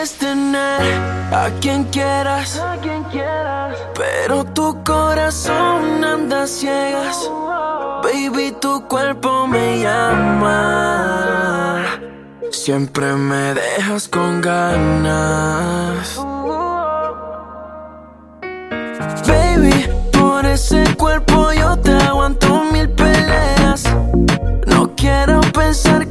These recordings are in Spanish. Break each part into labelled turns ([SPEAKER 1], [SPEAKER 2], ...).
[SPEAKER 1] puedes tener a quien quieras, a quien quieras. Pero tu corazón anda ciegas. Baby, tu cuerpo me llama. Siempre me dejas con ganas. Baby, por ese cuerpo yo te aguanto mil peleas. No quiero pensar que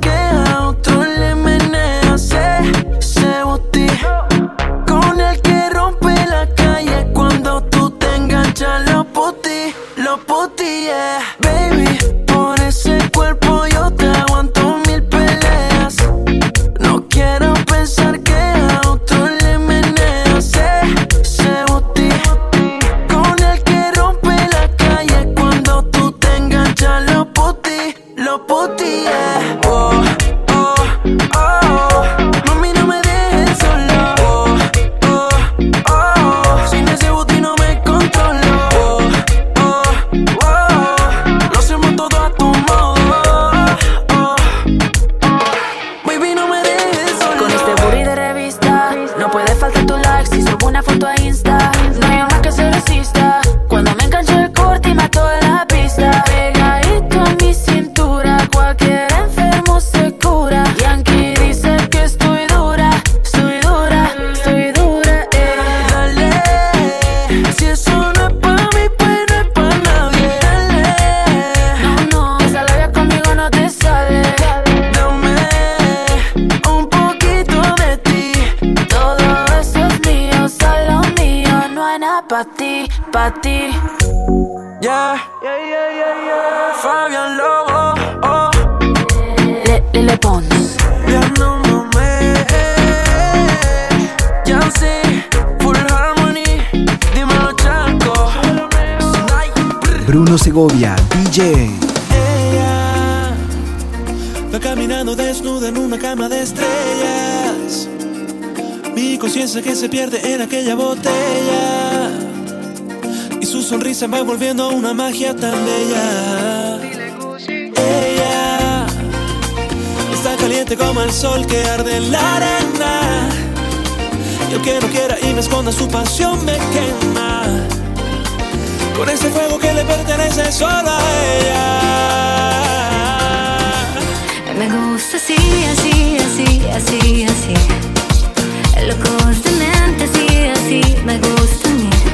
[SPEAKER 1] pa' ti. Yeah, yeah, yeah, yeah, yeah. Fabián Lobo, oh, oh.
[SPEAKER 2] Le, le, le pones.
[SPEAKER 1] Ya no me, ya sé.
[SPEAKER 3] Bruno Segovia, DJ.
[SPEAKER 4] Ella va caminando desnuda en una cama de estrellas. Mi conciencia que se pierde en aquella botella sonrisa va volviendo una magia tan bella. Ella está caliente como el sol que arde en la arena. Yo que no quiera y me esconda su pasión me quema. Con ese fuego que le pertenece solo a ella.
[SPEAKER 5] Me gusta así, así, así, así, así. Locos de mente, así, así, me gusta a mí.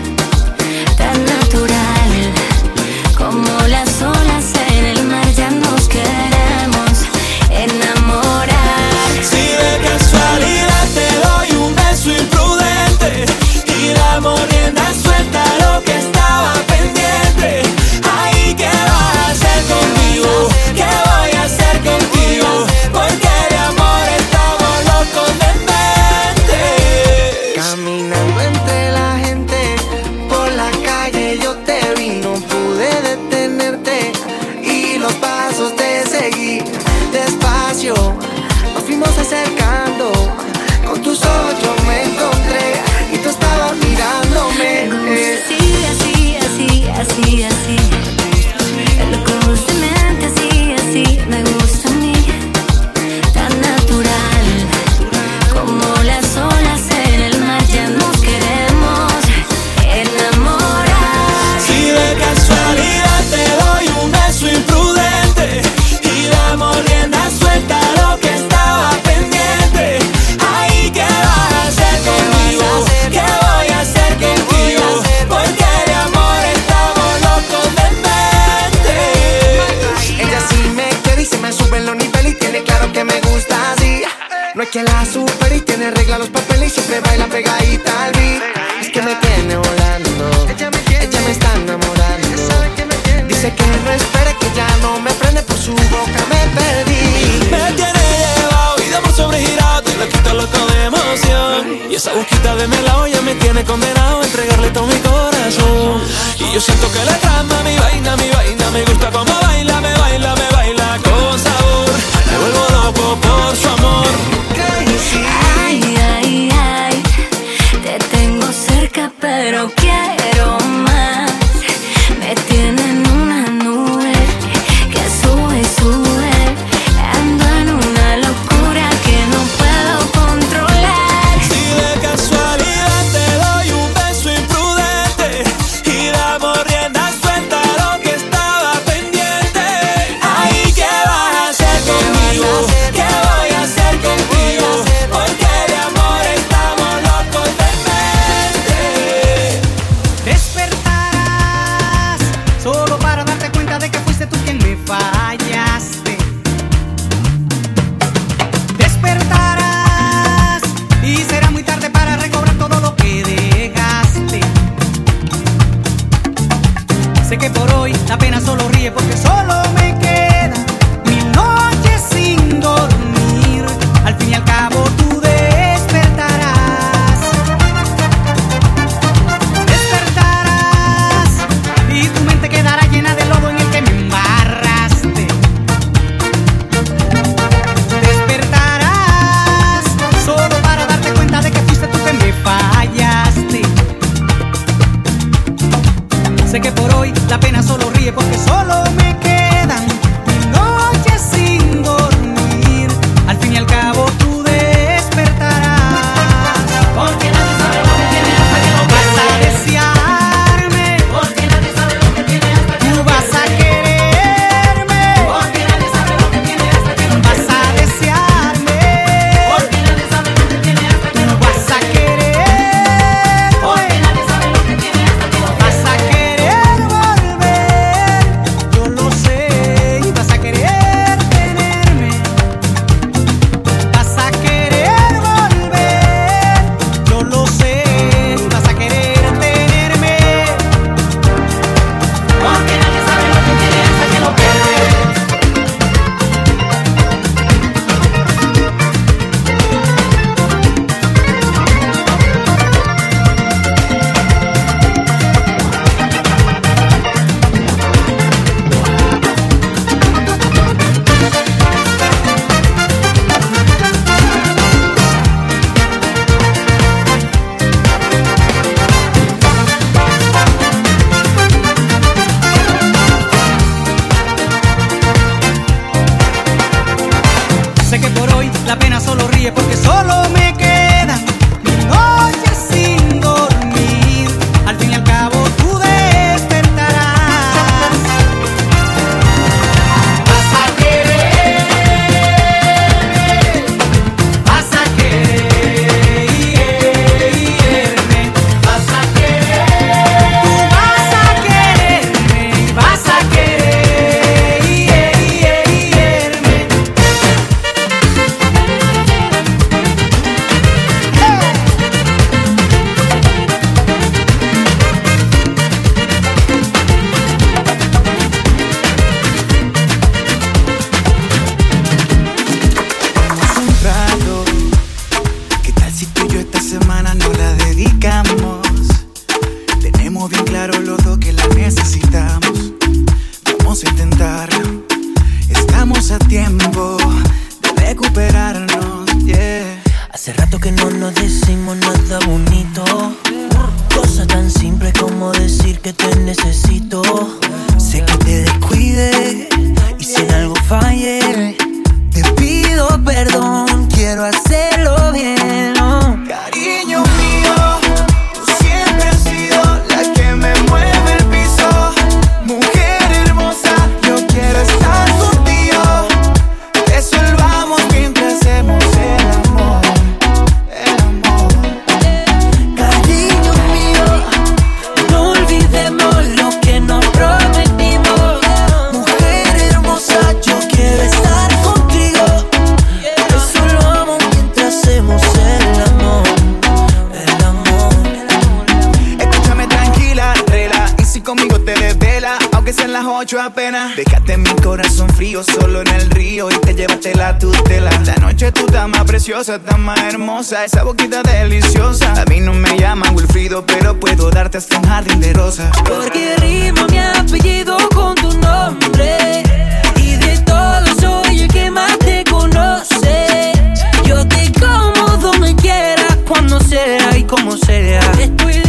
[SPEAKER 4] condenado a entregarle todo mi corazón. Y yo siento que
[SPEAKER 6] la
[SPEAKER 7] trama mucho apenas. Dejaste mi corazón frío solo en el río y te llevaste la tutela. La noche tú estás más preciosa, estás más hermosa, esa boquita deliciosa. A mí no me llaman Wilfrido, pero puedo darte hasta un jardín de rosas.
[SPEAKER 1] Porque rima mi apellido con tu nombre. Y de todo soy el que más te conoce. Yo te como donde quiera, cuando sea y como sea. Estoy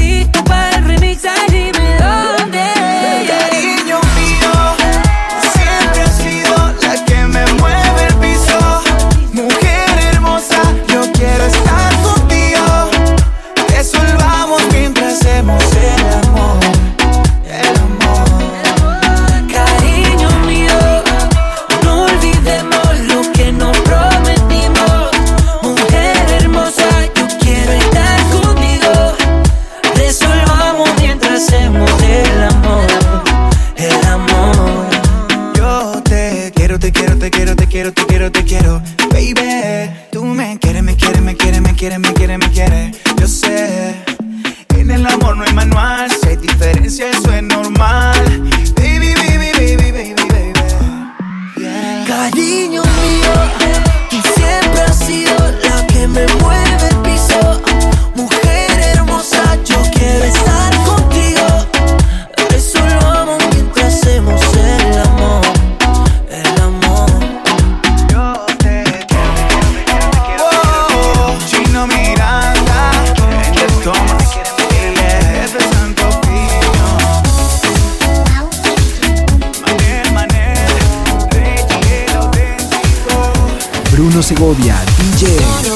[SPEAKER 7] quiero, te quiero, te quiero, baby. Tú me quieres, me quieres, me quieres, me quieres, me quieres, me quieres. Yo sé, en el amor no hay manual, si hay
[SPEAKER 3] diferencias Segovia, DJ.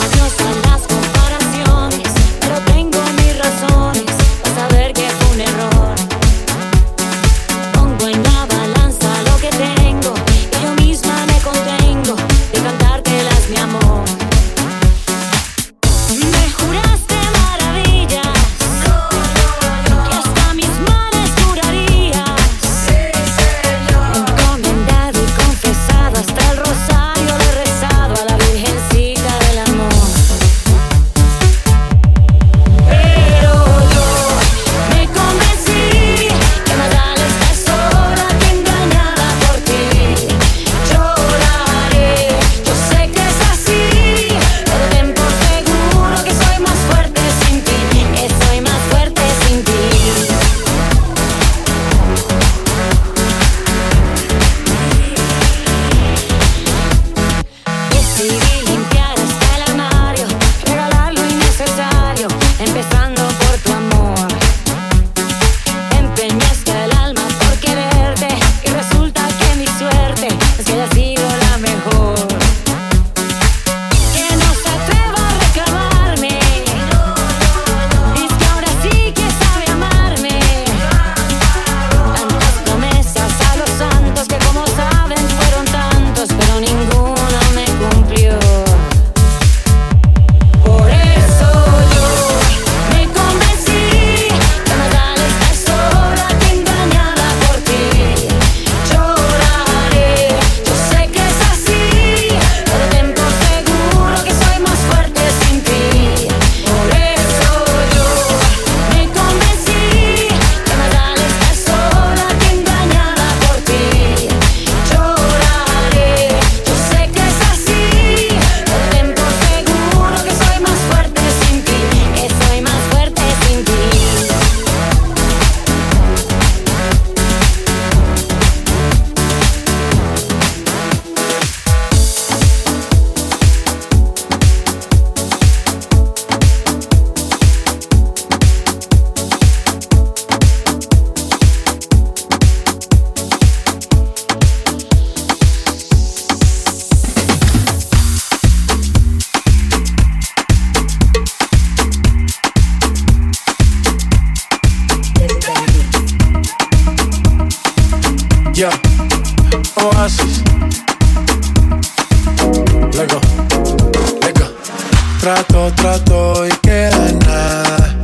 [SPEAKER 8] trato, trato y queda nada.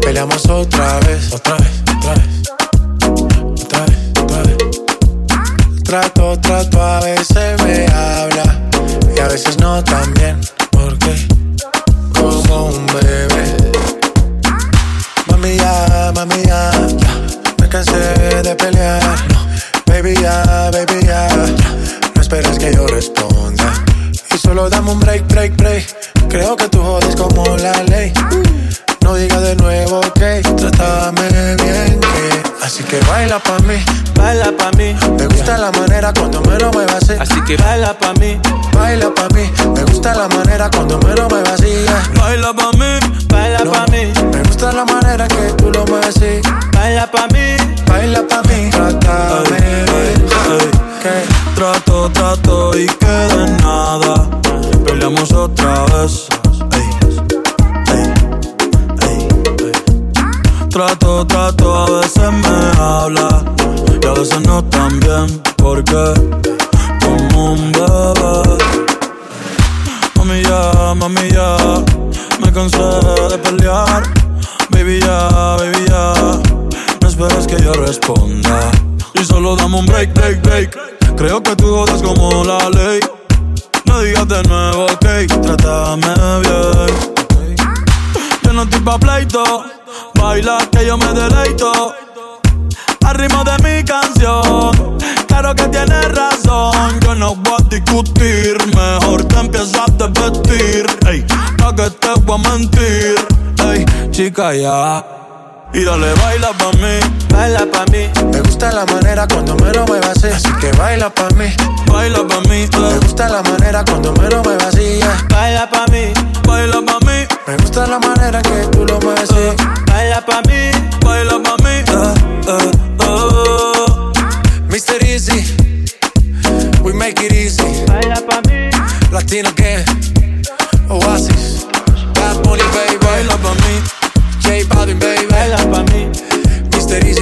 [SPEAKER 8] Peleamos otra vez, otra vez porque como un bebé. Mami ya, mami ya, me cansé de pelear. Baby ya, baby ya, no esperes que yo responda. Y solo dame un break, break, break. Creo que tú jodas como la ley. No digas de nuevo, ok, trátame bien.
[SPEAKER 4] Yo
[SPEAKER 9] no estoy pa' pleito, baila que yo me deleito. Al ritmo de mi canción, claro que tienes razón. Yo no voy a discutir, mejor te empiezas a vestir. Ey, pa' que te voy a mentir. Ey, chica, ya. Y dale, baila pa' mí, baila pa' mí.
[SPEAKER 8] Me gusta la manera cuando me lo muevas así, así que baila pa' mí.
[SPEAKER 9] Baila pa' mí,
[SPEAKER 8] Me gusta la manera cuando me lo muevas así, yeah.
[SPEAKER 9] baila pa' mí, baila pa' mí,
[SPEAKER 8] Me gusta la manera que tú lo mueves así.
[SPEAKER 9] baila pa' mí, baila pa' mí. Eh, eh.
[SPEAKER 8] Mr. Easy, we make it easy.
[SPEAKER 9] Baila pa' mí,
[SPEAKER 8] Latino que Oasis, Bad Bunny, baby.
[SPEAKER 9] baila pa' mí,
[SPEAKER 8] J Balvin, baby.
[SPEAKER 9] baila pa' mí,
[SPEAKER 8] Mr. Easy,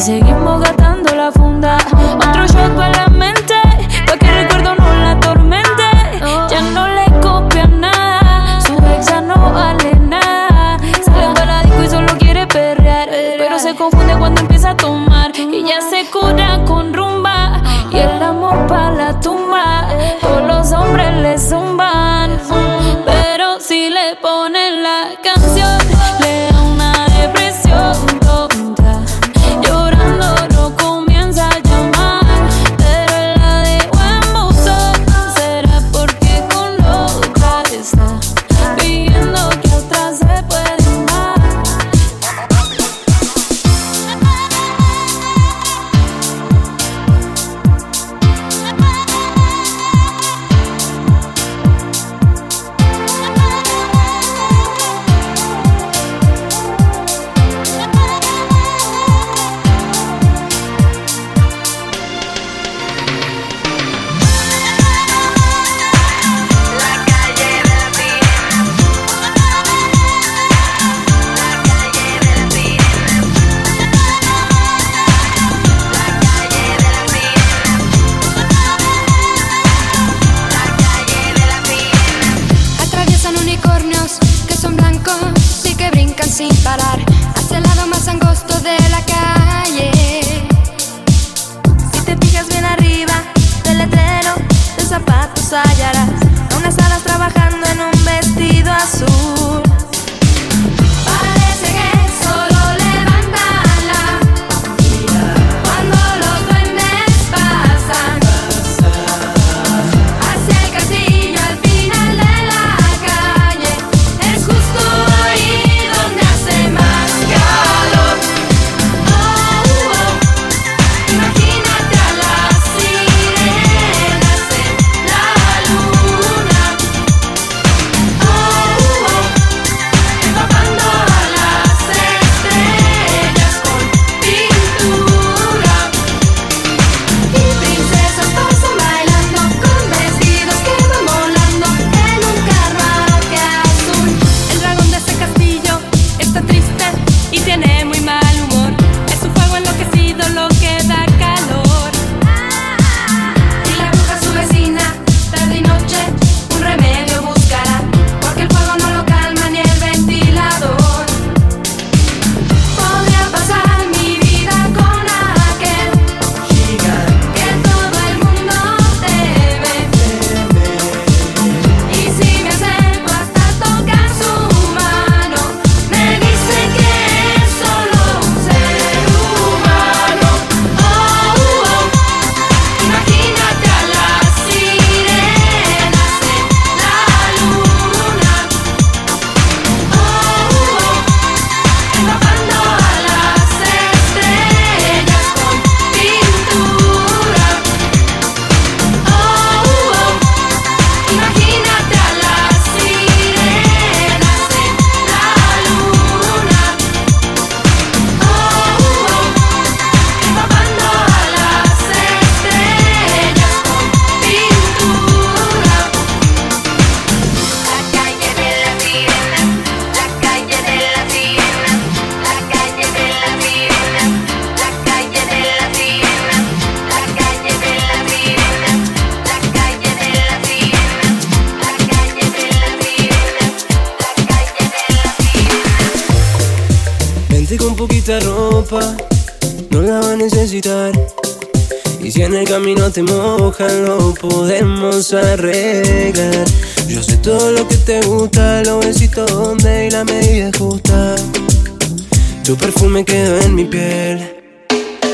[SPEAKER 2] seguimos gastando Y si en
[SPEAKER 10] el
[SPEAKER 11] camino te mojan, lo podemos arreglar. Yo sé todo lo que te gusta, los besitos donde y la medida justa. Tu perfume quedó en mi piel.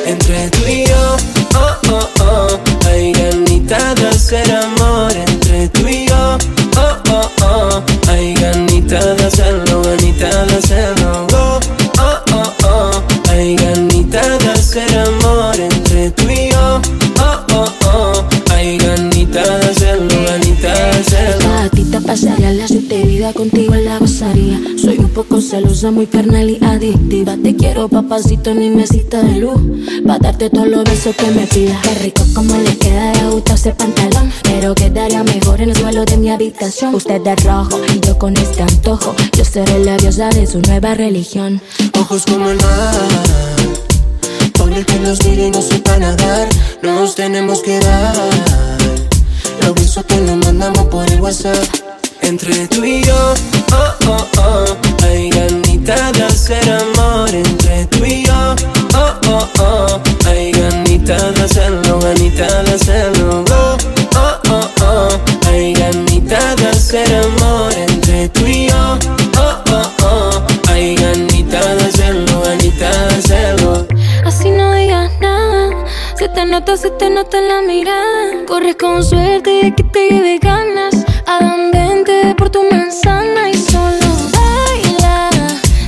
[SPEAKER 11] Entre tú y yo, oh, oh, oh, hay ganitas de hacer amor. Entre tú y yo, oh, oh, oh, hay ganitas de hacerlo, ganitas de hacerlo.
[SPEAKER 12] Pasaría la siete vida contigo la gozaría. Soy un poco celosa, muy carnal y adictiva. Te quiero, papacito, mi mesita de luz. Pa' darte todos los besos que me pidas. Qué rico como le queda de gusto ese pantalón. Pero quedaría mejor en el suelo de mi habitación. Usted de rojo y yo con este antojo. Yo seré la diosa de su nueva religión.
[SPEAKER 11] Ojos como el mar, por el que los mire y no sepa nadar. Nos tenemos que dar. Los besos que nos mandamos por el WhatsApp. Entre tú y yo, oh, oh, oh, hay ganitas de hacer amor. Entre tú y yo, oh, oh, oh, hay ganitas de hacerlo, ganitas de hacerlo. Oh, oh, oh, hay ganitas de hacer amor. Entre tú y yo, oh, oh, oh, hay ganitas de hacerlo, ganitas de hacerlo.
[SPEAKER 12] Así no digas nada. Se te nota, se te nota en la mirada. Corres con suerte de que te lleve. Por tu manzana y solo baila.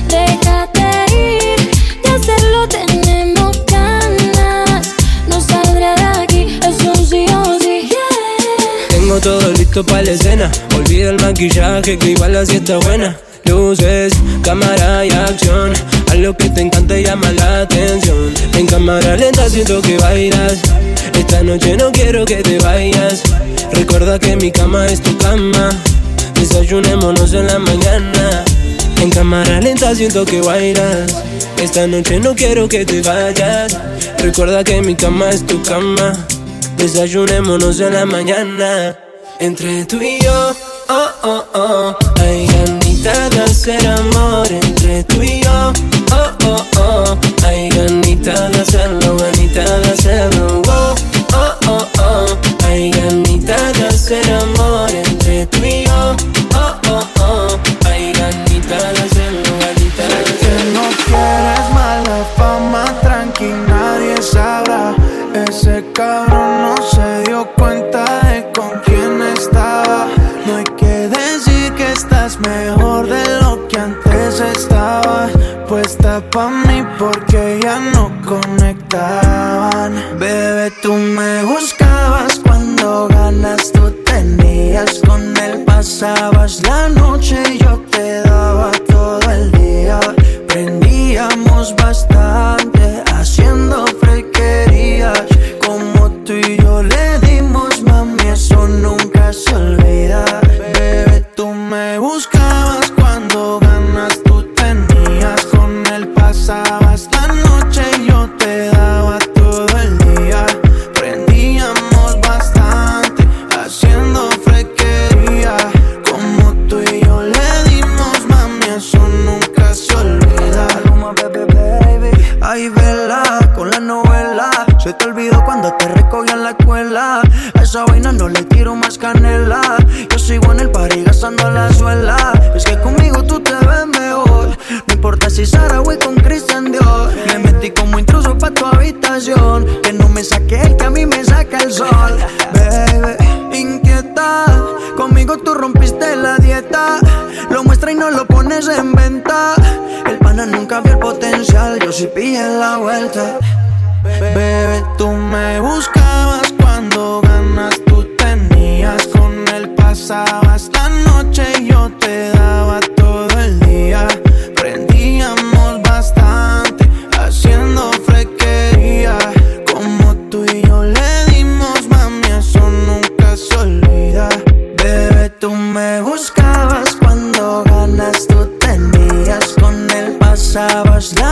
[SPEAKER 12] Déjate ir. De hacerlo tenemos ganas. No saldrá de aquí, es un sí o sí.
[SPEAKER 11] Tengo todo listo para la escena. Olvida el maquillaje que igual así está buena. Luces, cámara y acción. A lo que te encanta llama la atención. En cámara lenta siento que bailas. Esta noche no quiero que te vayas. Recuerda que mi cama es tu cama. Desayunémonos en la mañana. En cámara lenta siento que bailas. Esta noche no quiero que te vayas. Recuerda que mi cama es tu cama. Desayunémonos en la mañana. Entre tú y yo, oh, oh, oh. Hay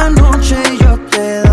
[SPEAKER 13] noche yo te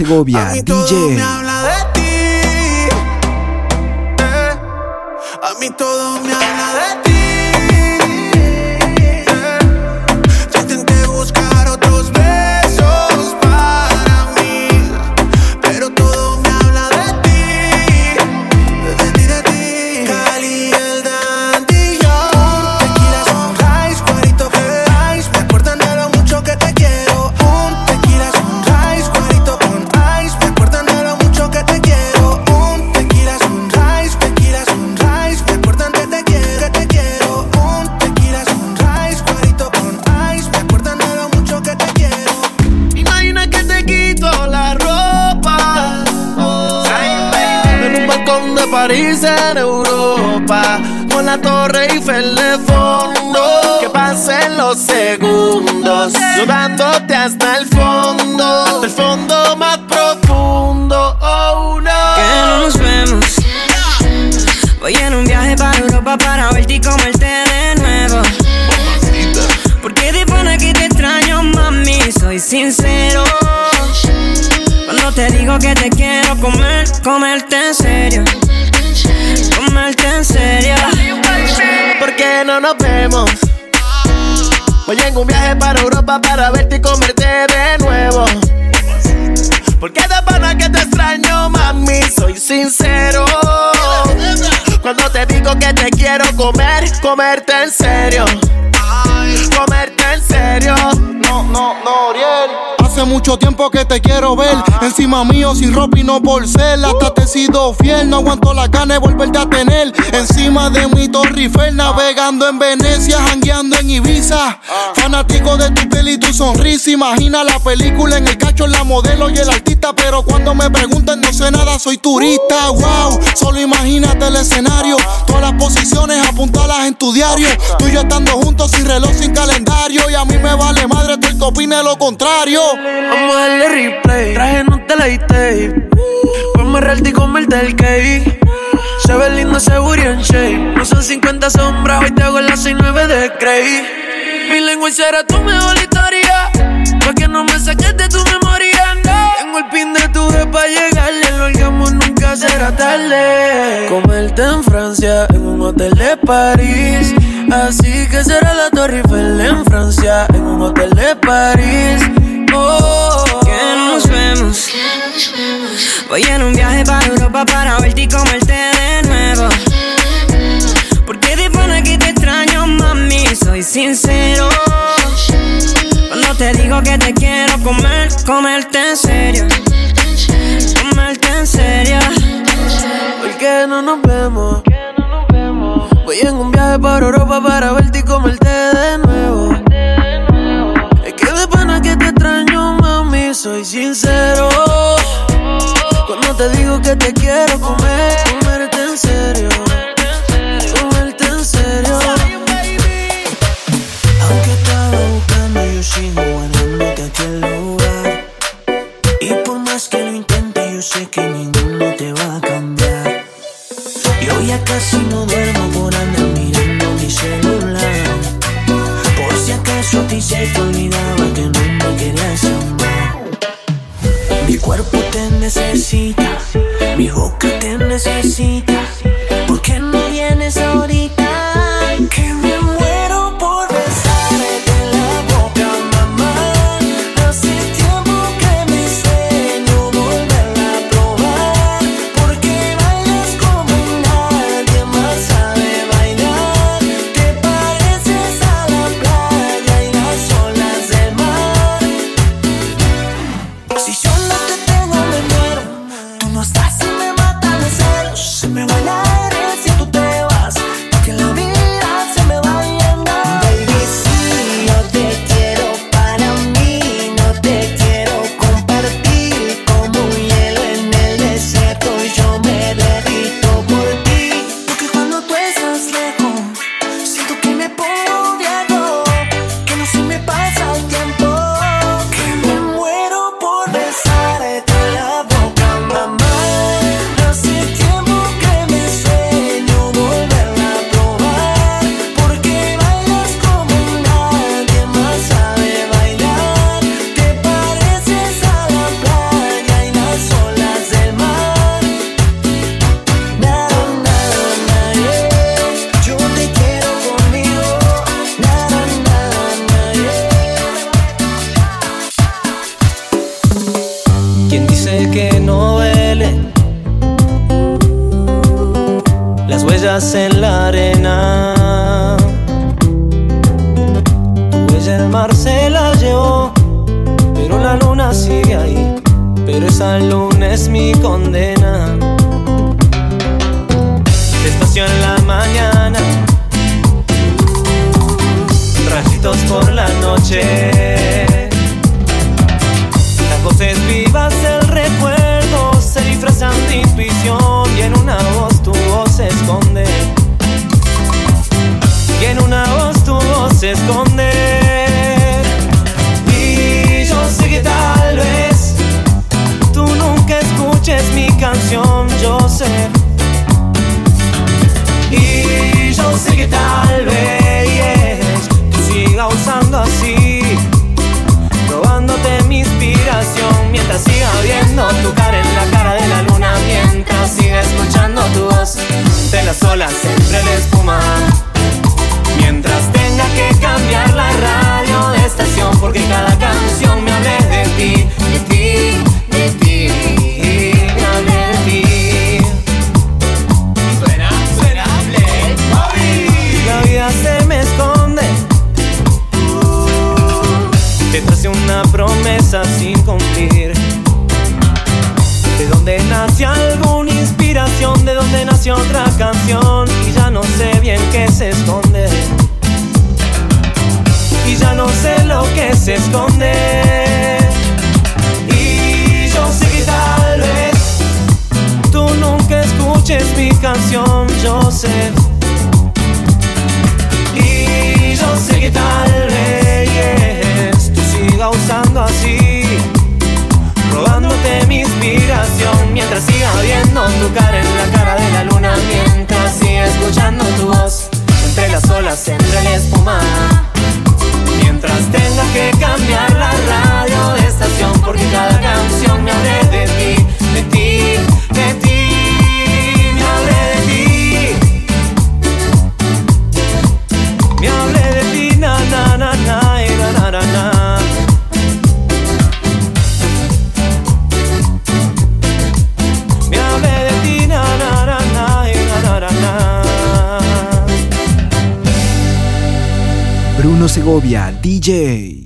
[SPEAKER 3] Segovia,
[SPEAKER 14] todo me
[SPEAKER 3] DJ.
[SPEAKER 14] habla de ti. Eh, A mí todo me habla Yo dándote hasta el fondo. Hasta el fondo más profundo. Oh no.
[SPEAKER 1] Que no nos vemos. Voy en un viaje para Europa para verte y comerte de nuevo. Porque de pana que te extraño, mami, soy sincero. Cuando te digo que te quiero comer, comerte en serio. Comerte en serio.
[SPEAKER 14] ¿Por qué no nos vemos? Voy en un viaje para Europa para verte y comerte de nuevo. Porque de pana que te extraño, mami, soy sincero. Cuando te digo que te quiero comer, comerte en serio. Comerte en serio. No, no, no, Oriel.
[SPEAKER 15] Hace mucho tiempo que te quiero ver. Encima mío sin ropa y no por ser. Hasta te he sido fiel No aguanto la gana de volverte a tener. Encima de mi Torre Eiffel Navegando en Venecia Jangueando en Ibiza. Fanático de tu piel y tu sonrisa. Imagina la película en el cacho La modelo y el artista. Pero cuando me preguntan no sé nada Soy turista, wow Solo imagínate el escenario Todas las posiciones apuntalas en tu diario Tú y yo estando juntos sin reloj, sin calendario Y a mí me vale madre tú el que opine lo contrario
[SPEAKER 1] Vamos a darle replay. Traje no te la tape. Ponme realty y comerte el cake. Se ve lindo ese booty en shape. No son 50 sombras, hoy te hago las 69 de Grey. Mi lengua será tu mejor historia. Pa' que no me saques de tu memoria. Tengo el pin de tu vez pa' llegarle. Será tarde. Comerte en Francia, en un hotel de París. Así que será la Torre Eiffel en Francia, en un hotel de París. Oh, que no nos vemos. Voy en un viaje para Europa para verte y comerte de nuevo. Porque de pana que te extraño, mami, soy sincero. Cuando te digo que te quiero comer, comerte en serio. Comerte en serio. ¿Por qué no nos vemos? Voy en un viaje para Europa para verte y comerte de nuevo. Es que de pana que te extraño, mami, soy sincero. Cuando te digo que te quiero comer, comerte en serio. Comerte en serio.
[SPEAKER 14] Aunque estaba buscando, yo boca la
[SPEAKER 16] mañana, rayitos por la noche. Las voces vivas del recuerdo se disfrazan de intuición y en una voz tu voz se esconde. Y en una voz tu voz se esconde. Y yo sé que tal vez tú nunca escuches mi canción, yo sé. Y yo sé que tal vez tú sigas usando así, robándote mi inspiración mientras siga viendo tu cara en la cara de la luna, mientras siga escuchando tu voz de las olas entre la espuma. Mientras tenga que cambiar la radio de estación porque cada canción me hable de ti, De donde nace alguna inspiración, de donde nació otra canción y ya no sé bien qué se esconde. Y ya no sé lo que se esconde. Y yo sé que tal vez tú nunca escuches mi canción, yo sé. Y yo sé que tal vez tú sigas usando siga viendo tu en la cara de la luna, mientras siga escuchando tu voz entre las olas, entre la espuma. Mientras tenga que cambiar la radio de estación porque cada canción me hable de ti,
[SPEAKER 17] Segovia, DJ.